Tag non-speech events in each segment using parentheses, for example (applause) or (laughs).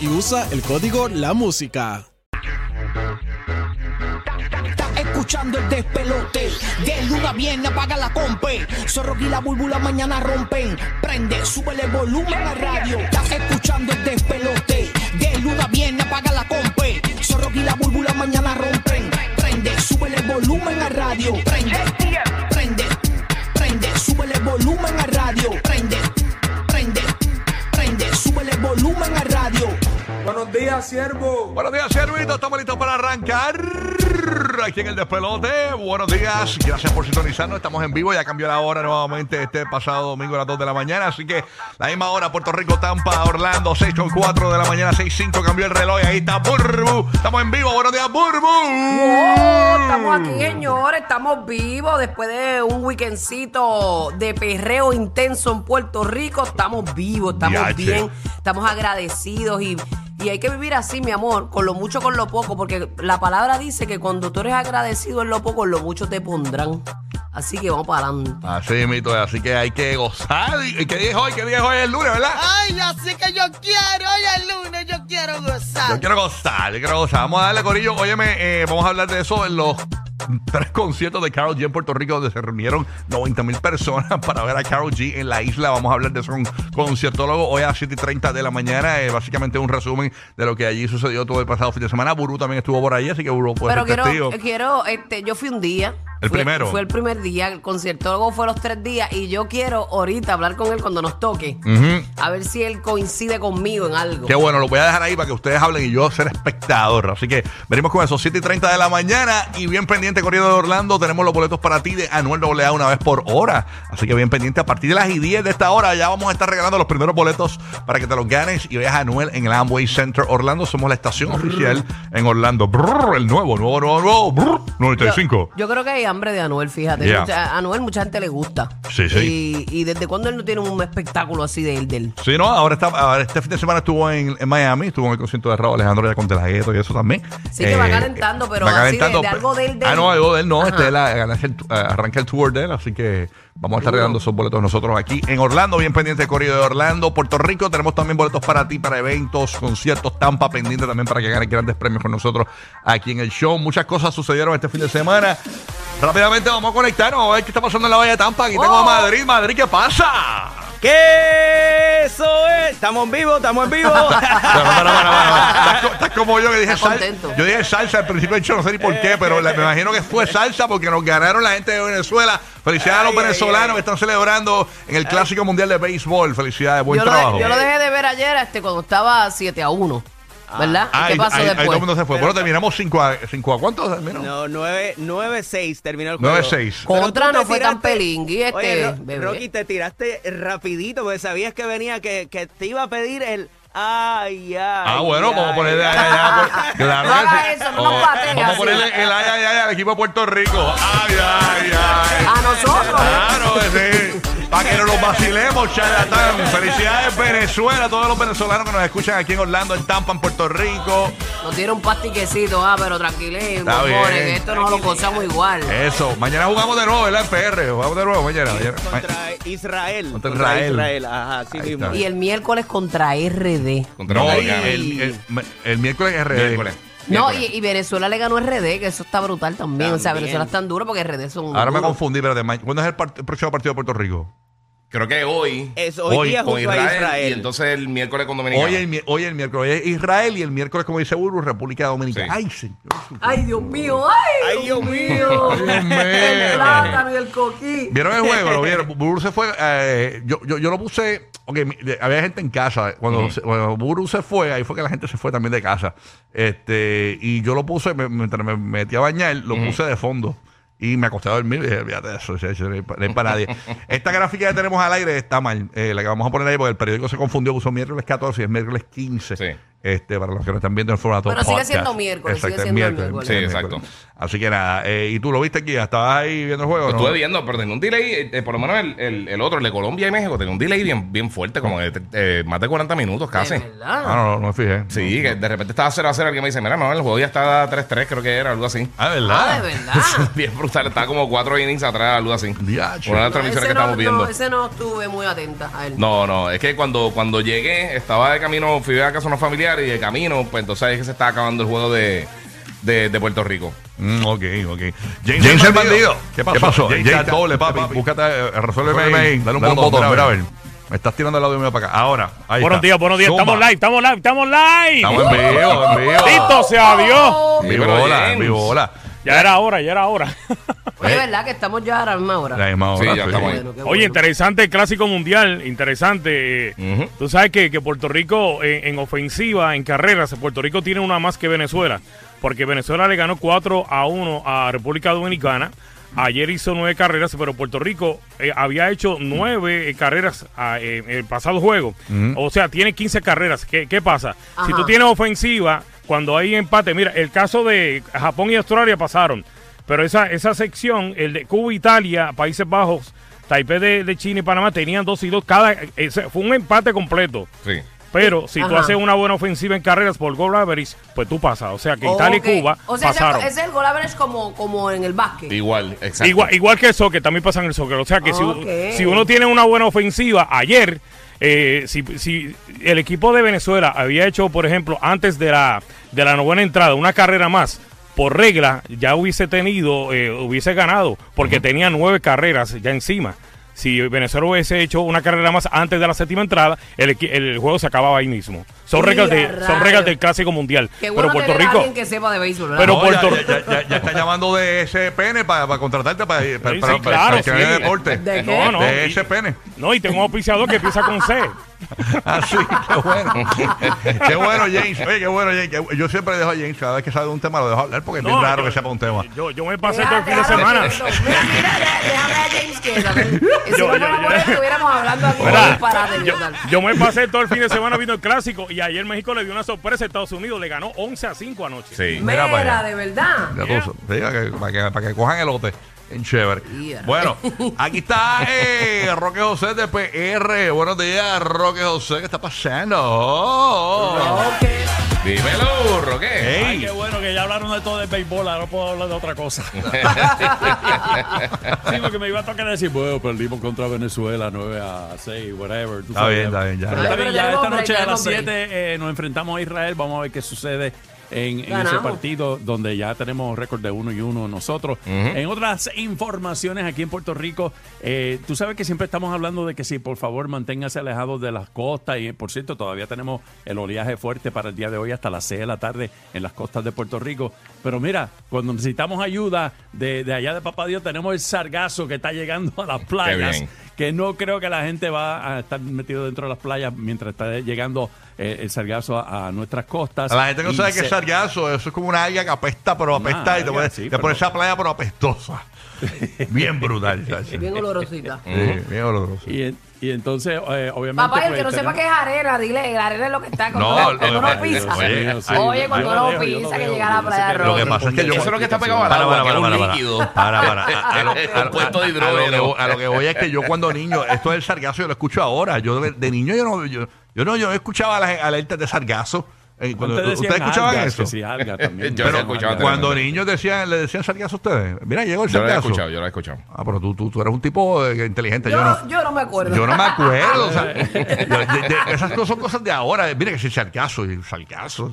Y usa el código La Música. Escuchando el despelote. De luna viene, apaga la compe. Zorro y la búlbula mañana rompen. Prende, súbele volumen a radio. Estás escuchando el despelote. De luna viene, apaga la compe. Zorro y la búlbula mañana rompen. Prende, súbele volumen a radio. Prende, prende, prende, súbele volumen a radio. Prende, prende, prende, súbele volumen a radio. Buenos días, siervo. Buenos días, Servito. Estamos listos para arrancar aquí en el despelote. Buenos días. Gracias por sintonizarnos. Estamos en vivo. Ya cambió la hora nuevamente este pasado domingo a las 2 de la mañana. Así que la misma hora, Puerto Rico, Tampa, Orlando, 6 con 4 de la mañana, 6-5. Cambió el reloj. y Ahí está Burbu. Estamos en vivo. Buenos días, Burbu. Oh, estamos aquí, señores, estamos vivos después de un weekendcito de perreo intenso en Puerto Rico. Estamos vivos, estamos Yache. bien, estamos agradecidos y, y hay que vivir así, mi amor, con lo mucho, con lo poco, porque la palabra dice que cuando tú eres agradecido en lo poco, en lo mucho te pondrán. Así que vamos para adelante. Así, mito. Así que hay que gozar. ¿Y qué día es hoy? ¿Qué día es hoy? El lunes, ¿verdad? Ay, así que yo quiero, hoy es lunes, yo quiero gozar. Yo quiero gozar, yo quiero gozar. Vamos a darle, Corillo. Óyeme, eh, vamos a hablar de eso en los tres conciertos de Carol G en Puerto Rico, donde se reunieron 90 mil personas para ver a Carol G en la isla. Vamos a hablar de eso con conciertólogo hoy a las 7 y 30 de la mañana. Eh, básicamente un resumen de lo que allí sucedió todo el pasado fin de semana. Buru también estuvo por ahí, así que Buru puede Pero ser quiero, testigo. quiero, este, yo fui un día. ¿El primero? Fue el primer día, el conciertólogo fue los tres días y yo quiero ahorita hablar con él cuando nos toque. A ver si él coincide conmigo en algo. Qué bueno, lo voy a dejar ahí para que ustedes hablen y yo ser espectador. Así que venimos con eso, 7 y 30 de la mañana. Y bien pendiente, corriendo de Orlando, tenemos los boletos para ti de Anuel AA una vez por hora. Así que bien pendiente, a partir de las y 10 de esta hora ya vamos a estar regalando los primeros boletos para que te los ganes y veas a Anuel en el Amway Center Orlando. Somos la estación oficial en Orlando. Brrr, el nuevo, nuevo, nuevo, nuevo. brrr, 95. Yo creo que hambre de Anuel, fíjate. Yeah. Mucha- a Anuel mucha gente le gusta. Sí, sí. Y, y desde cuándo él no tiene un espectáculo así de él, de él. Sí, no, ahora está, ahora este fin de semana estuvo en, en Miami, estuvo en el concierto de Raúl Alejandro ya con De La Ghetto y eso también. Eh, Sí, que va calentando, pero va así de- calentando, de algo de él, de Ah, él. no, algo de él no, este, él arranca el, arranca el tour de él, así que vamos a estar regalando esos boletos nosotros aquí en Orlando, bien pendiente corrido de Orlando, Puerto Rico, tenemos también boletos para ti, para eventos, conciertos, Tampa, pendiente también para que ganes grandes premios con nosotros aquí en el show. Muchas cosas sucedieron este fin de semana. Rápidamente vamos a conectarnos, a ver qué está pasando en la Bahía de Tampa. Aquí tengo a Oh. Madrid, Madrid, ¿qué pasa? ¿Qué eso es? Estamos en vivo, estamos en vivo. Estás, co- estás como yo que dije salsa. Yo dije salsa al principio del show, no sé ni por qué, pero me imagino que fue salsa porque nos ganaron la gente de Venezuela. Felicidades a los Ay, venezolanos ay. que están celebrando en el Clásico Mundial de Béisbol. Felicidades, buen Yo lo, trabajo. de- yo lo dejé de ver ayer este, cuando estaba 7 a 1. ¿Verdad? ¿Y Ay, ¿Qué pasó ay, ay, todo después? el mundo se fue. Pero- Bueno, terminamos 5 a, cinco a cuántos terminó? No, 9-6 terminó el juego. 9-6. Pero Contra no fue tan tiraste- pelingui este Oye, Ro- bebé. Rocky, te tiraste rapidito porque sabías que venía, que, que te iba a pedir el... Ay, ay. Ah, bueno, vamos a ay. ponerle ay, ay, ay, por- Claro No que haga sí. eso, no nos Oh, pateen Vamos a ponerle el ay, ay, ay al equipo de Puerto Rico. Ay, ay, ay. A nosotros. Claro, sí. Para que nos los vacilemos, charlatán. Felicidades, Venezuela, todos los venezolanos que nos escuchan aquí en Orlando, en Tampa, en Puerto Rico. Nos dieron un pastiquecito, ah, pero tranquilen, que esto no lo gozamos igual. Eso. Mañana jugamos de nuevo, ¿verdad? En PR. Jugamos de nuevo mañana. mañana. Contra Israel. Contra Israel. Ajá, así Ahí mismo. está. Y el miércoles contra RD. No, Ay. el, el, el miércoles es RD. No, y, y Venezuela le ganó RD, que eso está brutal también. O sea. Venezuela es tan duro porque RD son. Ahora me confundí, pero ¿cuándo es el, part- el próximo partido de Puerto Rico? Creo que hoy. Es hoy, Hoy día con junto a Israel, y entonces el miércoles con Dominicana. Hoy el, mi- hoy el miércoles es Israel y el miércoles, como dice Burbu, República Dominicana. Sí. Ay, señor. Ay, Dios mío, ay, Ay, Dios Dios mío. Dios mío. El plátano y el coquí. ¿Vieron el juego? ¿Lo vieron? Burbu se fue. eh, yo, yo, yo lo puse. Ok, mi- de- había gente en casa. Cuando, se- cuando Burbu se fue, ahí fue que la gente se fue también de casa. Este Y yo lo puse, me- mientras me metí a bañar, lo puse de fondo. Y me acosté a dormir y dije, fíjate eso, eso, eso no hay para nadie. (laughs) Esta gráfica que tenemos al aire está mal. eh, la que vamos a poner ahí porque el periódico se confundió, puso miércoles 14 y es miércoles 15. Sí. Este, para los que no están viendo en formato Pero sigue podcast. siendo miércoles, sigue Exacto, siendo el miércoles. miércoles. Sí, es exacto. miércoles. Así que nada, eh, ¿y tú lo viste aquí? ¿Estabas ahí viendo el juego? No? estuve viendo, pero tenía un delay, eh, por lo menos el, el, el otro, el de Colombia y México, tenía un delay bien, bien fuerte, como de eh, más de 40 minutos casi. Ah, no, no, no me fijé. Sí, que de repente estaba 0 a 0, alguien me dice, mira, no, el juego ya está 3-3, creo que era, algo así. Ah, ¿verdad? Ah, de verdad. (laughs) bien brutal, estaba como 4 innings atrás, algo así. Diache. Una de las transmisiones ese que no, estamos viendo. no, ese no estuve muy atenta a él. No, no, es que cuando, cuando llegué, estaba de camino, fui a casa de unos y de camino, pues entonces es que se estaba acabando el juego de, de, de Puerto Rico. Mm, ok, ok. James, el bandido. ¿Qué pasó? James, James, doble, papi. Búscate, eh, resuélveme ahí. Dale un botón, mira a ver. Me estás tirando el audio mío para acá. Ahora, ahí Buenos está. días, buenos días. Zumba. Estamos live, estamos live, estamos live. Estamos en vivo, en vivo. Bendito sea Dios. En Sí, vivo, pero Ya era hora, ya era hora. (laughs) Oye, ¿verdad que estamos ya a la misma hora? La misma Sí, hora, ya estamos ahí. Bueno, qué Oye, bueno. interesante el clásico mundial, interesante. eh. Tú sabes que, que Puerto Rico en, en ofensiva, en carreras, Puerto Rico tiene una más que Venezuela, porque Venezuela le ganó 4 a 1 a República Dominicana. Ayer hizo nueve carreras, pero Puerto Rico eh, había hecho nueve eh, carreras ah, eh, en el pasado juego. O sea, tiene 15 carreras. ¿Qué, qué pasa? Si tú tienes ofensiva, cuando hay empate, mira, el caso de Japón y Australia pasaron, pero esa, esa sección, el de Cuba, Italia, Países Bajos, Taipei de, China y Panamá tenían dos y dos. Cada, fue un empate completo. Sí. Pero si tú Ajá. haces una buena ofensiva en carreras por goal average, pues tú pasas. O sea que Italia Ok. y Cuba O sea, pasaron. ese- es el goal average como, como en el básquet. Igual, exacto. Igual, igual que el soccer, también pasa en el soccer. O sea que si- si, uno tiene una buena ofensiva, ayer, eh, si, si el equipo de Venezuela había hecho, por ejemplo, antes de la, de la novena entrada, una carrera más, por regla, ya hubiese tenido, eh, hubiese ganado, porque tenía nueve carreras ya encima. Si Venezuela hubiese hecho una carrera más antes de la séptima entrada, el, equi- el juego se acababa ahí mismo. Son ¡Y reglas, de, son reglas del Clásico Mundial. Qué Pero Puerto Rico... alguien que sepa de béisbol, ¿verdad? Pero No, Puerto- ya, ya, ya, ya está llamando de SPN para, para contratarte para, para, Sí, para, sí, para- claro, para que vaya sí. deporte. ¿De qué? No, no, de SPN. No, y tengo un auspiciador que empieza con C. (laughs) Ah, sí, qué bueno. (laughs) qué bueno, James. Oye, qué bueno, James. Que- Yo siempre dejo a James, cada vez que sabe de un tema, lo dejo hablar porque es bien raro yo- que sepa un tema. Yo, yo me pasé todo el fin de semana. quieto. Mira, mira, de- déjame a James quieto. Si Yo- no estuviéramos hablando aquí de yo, me pasé todo el fin de semana viendo el clásico y ayer México le dio una sorpresa a Estados Unidos, le ganó 11 a 5 anoche. Sí. Mira Mira, de verdad. Ya tú, sí, para, que, para, que, para que cojan el lote. Chévere. Yeah. Bueno, aquí está eh, Roque José de PR. Buenos días, Roque José. ¿Qué está pasando? Oh. Dímelo, Roque. Ey. Ay, qué bueno que ya hablaron de todo el béisbol, ahora no puedo hablar de otra cosa. (laughs) sí, porque me iba a tocar decir, bueno, perdimos contra Venezuela 9 a 6, whatever. tú Está sabes. bien, está bien, ya. Pero Ay, está pero bien, ya esta noche a las tenemos break. 7 eh, nos enfrentamos a Israel, vamos a ver qué sucede en, en ese partido donde ya tenemos récord de uno y uno nosotros. En otras informaciones aquí en Puerto Rico, eh, tú sabes que siempre estamos hablando de que sí, por favor, manténgase alejados de las costas y por cierto, todavía tenemos el oleaje fuerte para el día de hoy hasta las 6 de la tarde en las costas de Puerto Rico. Pero mira, cuando necesitamos ayuda de, de allá de Papá Dios, tenemos el sargazo que está llegando a las playas bien. Que no creo que la gente va a estar metido dentro de las playas mientras está llegando eh, el sargazo a, a nuestras costas. La gente no sabe qué se- es sargazo. Eso es como una alga que apesta, pero apesta. y te alga, pones, sí, te pero- pones esa playa, pero apestosa. (laughs) bien brutal. Bien olorosita. Sí, bien oloroso. Y, en- y entonces, eh, obviamente. Papá, el pues, que no sepa tenemos- qué es arena, dile, la arena es lo que está cuando, No, uno- lo cuando pisa. oye, sí, Oye, cuando lo uno dejo, yo lo pisa que dejo, llega a la sé playa que- de Lo que pasa es que yo. Eso es lo que está pegado al Para, agua, para, que es para, un para, para. líquido. Para, para. A, (laughs) a lo, a- Compuesto de a- a lo que, hidrógeno. a lo que voy es que yo cuando niño, esto del sargazo yo lo escucho ahora. Yo de, de niño yo no, yo, yo no, yo no escuchaba las alertas de sargazo. Eh, cuando- ¿Ustedes escuchaban algas, eso? sí, también. (laughs) Yo Pero antes. cuando niños decían, le decían sargazo a ustedes. Mira, llegó el Yo lo he sargazo. escuchado, yo lo he escuchado. Ah, pero tú, tú, tú eres un tipo eh, inteligente. Yo, no. Yo, no me acuerdo. Yo no me acuerdo. o sea, (laughs) de- de- de- esas cosas son cosas de ahora. Mira que si sargazo y sargazo.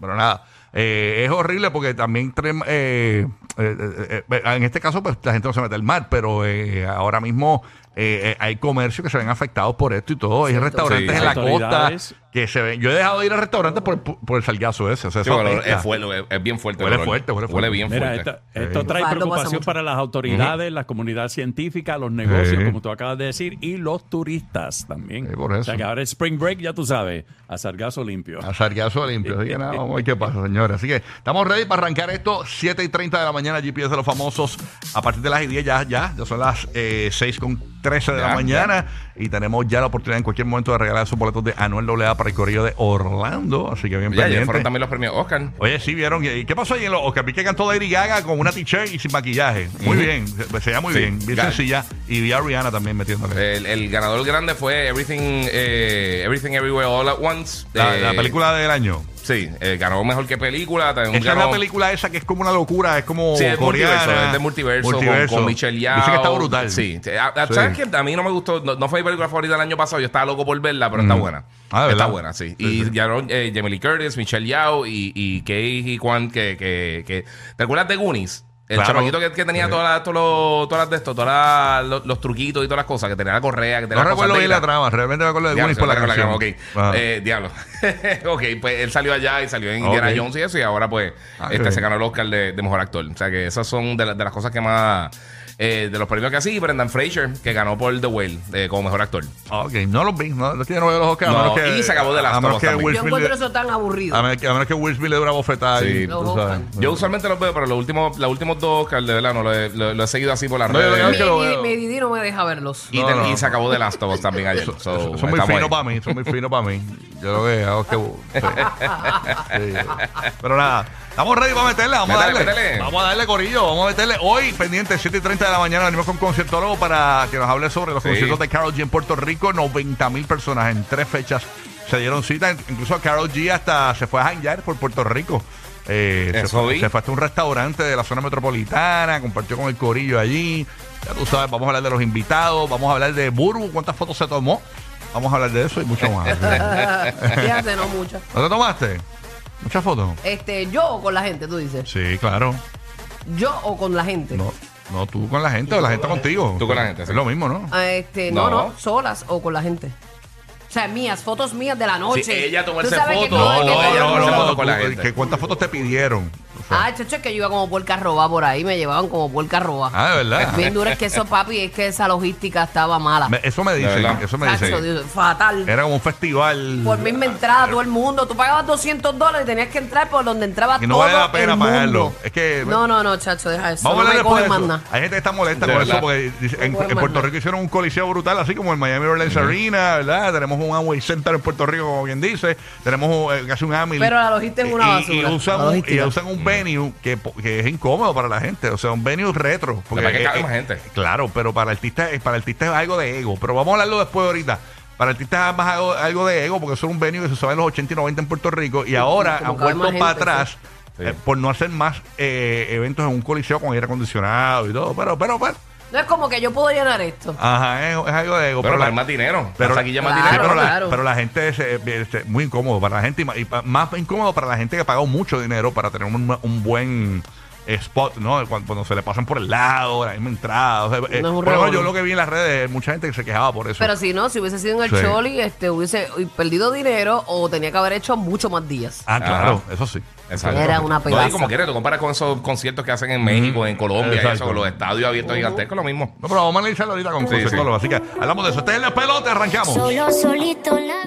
pero nada. Eh, es horrible porque también eh, eh, eh, eh, en este caso pues la gente no se mete al mar, pero eh, ahora mismo eh, eh, hay comercios que se ven afectados por esto y todo. Hay restaurantes Sí, en la autoridades. costa que se ven. Yo he dejado de ir a restaurantes por, por el salgazo ese. O sea, Sí, es, fuerte, es- es bien fuerte. Huele el olor. fuerte, huele fuerte. bien Mira, fuerte. esto, esto trae pasa preocupación mucho. para las autoridades, la comunidad científica, los negocios, Sí. como tú acabas de decir, y los turistas también. Sí, por eso. O sea que ahora es Spring Break, ya tú sabes, a sargazo limpio. A sargazo limpio. Así que nada, vamos a ver qué pasa, señores. Así que estamos ready para arrancar esto. 7 y 30 de la mañana, GPS de los famosos. A partir de las 10 ya, ya, ya son las eh, 6 con 13 de la Ya, mañana. Y tenemos ya la oportunidad en cualquier momento de regalar esos boletos de Anuel AA para el corrillo de Orlando. Así que bien Ya, ya pendiente. fueron también los premios Oscar. Oye, sí, vieron. ¿Y qué pasó ahí en los Oscar? Vi que cantó Lady Gaga con una t-shirt y sin maquillaje. Muy bien. Se, se veía muy Sí. bien. Bien Ya. sencilla. Y vi a Rihanna también metiéndole. El, el ganador grande fue Everything, eh, Everything Everywhere All at Once. la, Eh, la película del año. Sí, eh, ganó mejor que película. También Esa es ganó, la película esa que es como una locura, es como Sí, es coreana. multiverso, es de multiverso, Con, con Michelle Yao. Dice que está brutal. Sí. A- a- Sí. A mí no me gustó, no, no fue mi película favorita del año pasado, yo estaba loco por verla, pero está Mm. buena. Ah, ¿de está buena, sí. Sí, y ganó eh, Jamie Lee Curtis, Michelle Yao y, y Kei y Kwan, que, que, que... ¿Te acuerdas de Goonies? El Claro. chamaquito que, que tenía Sí. todas las, todos los, todas las de esto, todas las- los, los truquitos y todas las cosas, que tenía la correa, que tenía No recuerdo bien la trama, realmente me acuerdo de Goonies por la canción. Eh, diablo. (laughs) ok, pues él salió allá y salió en Indiana. Jones y eso, y ahora pues Ah, este se ganó el Oscar de, de mejor actor. O sea que esas son de, la- de las cosas que más. Eh, de los premios que así, Brendan Fraser, que ganó por The Whale eh, como mejor actor. Ok, no los vi, no, no tiene los Oscar, a No, menos que, y se acabó de Last a menos of Us que también. Will Yo encuentro le- eso tan aburrido. a menos que, a menos que Will Smith le dé una bofetada Sí. Los. Yo usualmente los veo, pero los últimos, los últimos dos Oscars, de verdad, no lo he, lo- lo he seguido así por las No, redes. mi, mi- veo. mi Didi no me deja verlos. y, No, no. se acabó de Last of Us también ayer. So, son muy finos para mí, son muy finos para mí. Yo lo es que. sí. (laughs) Sí. Pero nada, estamos ready para meterle, vamos a darle. métele. Vamos a darle corillo, vamos a meterle. Hoy, pendiente, 7 y 30 de la mañana, venimos con un conciertólogo para que nos hable sobre los Sí. conciertos de Carol G en Puerto Rico. 90 mil personas en tres fechas se dieron cita. Incluso Carol G hasta se fue a janguear por Puerto Rico. Eh, se, Eso fue, vi. se fue hasta un restaurante de la zona metropolitana, compartió con el corillo allí. Ya tú sabes, vamos a hablar de los invitados, vamos a hablar de Burbu, cuántas fotos se tomó. Vamos a hablar de eso y mucho (laughs) más. (laughs) Fíjate, no muchas. ¿No te tomaste? ¿Muchas fotos? Este, yo o con la gente, tú dices. Sí, claro. Yo o con la gente. No, no tú con la gente o la gente contigo. Tú con la gente, Es sí. lo mismo, ¿no? Ah, Este, no, No. no, solas o con la gente. O sea, mías, fotos mías de la noche. Sí, ella Tú tomarse sabes que fotos. no, No, que no, no, ella no, tomarse no. fotos con la tú, gente. ¿qué- ¿Cuántas fotos te pidieron? Ah, chacho, es que yo iba como puerca roba por ahí, me llevaban como puerca roba. ah, de verdad. Bien duro es que eso, papi, es que esa logística estaba mala. Me- eso me verdad. eso me Chacho. Dios, fatal. Era como un festival. Por misma entrada, todo el mundo. Tú pagabas 200 dólares y tenías que entrar por donde entraba Y no todo vale la pena el mundo. pagarlo. Es que- No, no, no, chacho, deja eso. Vamos a no hablar de cogen más eso. nada. Hay gente que está molesta De con verdad. eso porque dice- en, en Puerto. Rico hicieron un coliseo brutal, así como el Miami Orleans Arena, ¿verdad? Tenemos un Amway Center en Puerto Rico, como quien dice. Tenemos eh, casi un Amil. Pero la logística es una Y- basura. Y, usan, La un, y logística. usan un venue que, po- que es incómodo para la gente. O sea, un venue retro. Porque Para que eh, cabe eh, más gente. Claro, pero para artistas para artistas es algo de ego. Pero vamos a hablarlo después ahorita. Para artistas es más algo, algo de ego porque son un venue que se usaba en los 80 y 90 en Puerto Rico y ahora han vuelto para gente, atrás Sí. eh, por no hacer más eh, eventos en un coliseo con aire acondicionado y todo. Pero, pero, pero. No es como que yo puedo llenar esto. Ajá, es, es algo de ego. Pero la- más dinero. pero- Pero aquí ya más Claro, Sí, dinero. pero, la, pero la gente es eh, este, muy incómodo para la gente y, ma- y pa- más incómodo para la gente que ha pagado mucho dinero para tener un, un buen spot, ¿no? Cuando, cuando se le pasan por el lado, la misma entrada. O sea, eh, No menos revolú. yo lo que vi en las redes, mucha gente que se quejaba por eso. Pero si no, si hubiese sido en el Sí. Choli, este, hubiese perdido dinero o tenía que haber hecho mucho más días. ah, claro, Ajá. eso sí. Exacto. Era una No, pedaza. y como quieres, tú comparas con esos conciertos que hacen en México, en Colombia, y Exacto. eso, con los estadios abiertos gigantescos, lo mismo. No, pero vamos a analizarlo ahorita con Sí, conciertólogo. Así que hablamos de eso. Este es el pelote, arrancamos. Solo solito la